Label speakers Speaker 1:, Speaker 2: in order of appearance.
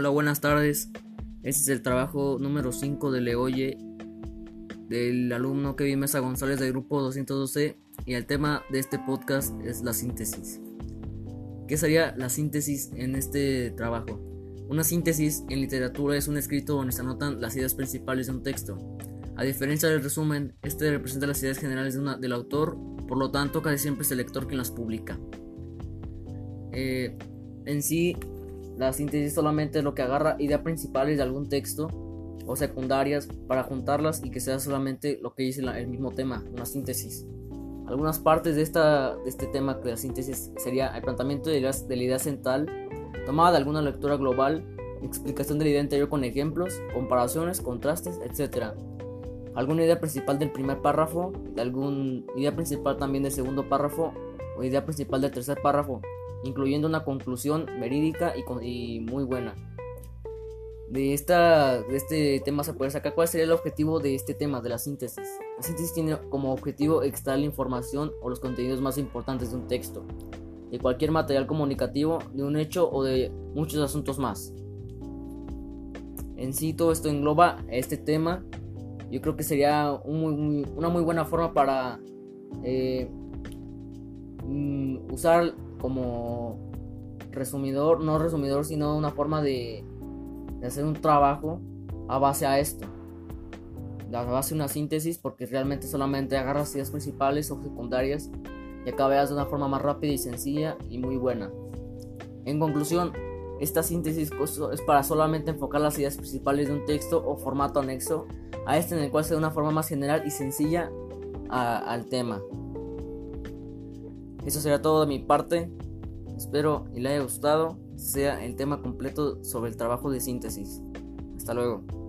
Speaker 1: Hola, buenas tardes. Este es el trabajo número 5 de Leoye del alumno Kevin Mesa González del grupo 212 y el tema de este podcast es la síntesis. ¿Qué sería la síntesis en este trabajo? Una síntesis en literatura es un escrito donde se anotan las ideas principales de un texto. A diferencia del resumen, este representa las ideas generales del autor, por lo tanto casi siempre es el lector quien las publica. Eh, en sí, la síntesis solamente es lo que agarra ideas principales de algún texto o secundarias para juntarlas y que sea solamente lo que dice el mismo tema, una síntesis. Algunas partes de, esta, de este tema de la síntesis sería el planteamiento de, de la idea central, tomada de alguna lectura global, explicación de la idea anterior con ejemplos, comparaciones, contrastes, etc. Alguna idea principal del primer párrafo, de alguna idea principal también del segundo párrafo idea principal del tercer párrafo, incluyendo una conclusión verídica y, muy buena. De, esta, de este tema se puede sacar cuál sería el objetivo de este tema, de la síntesis. La síntesis tiene como objetivo extraer la información o los contenidos más importantes de un texto, de cualquier material comunicativo, de un hecho o de muchos asuntos más. En sí todo esto engloba este tema. Yo creo que sería una muy buena forma para eh, mm, usar como resumidor, no resumidor, sino una forma de, hacer un trabajo a base a esto. A base de una síntesis, porque realmente solamente agarras ideas principales o secundarias y acabas de una forma más rápida y sencilla y muy buena. En conclusión, esta síntesis es para solamente enfocar las ideas principales de un texto o formato anexo a este en el cual se da una forma más general y sencilla al tema. Eso será todo de mi parte. Espero y le haya gustado sea el tema completo sobre el trabajo de síntesis. Hasta luego.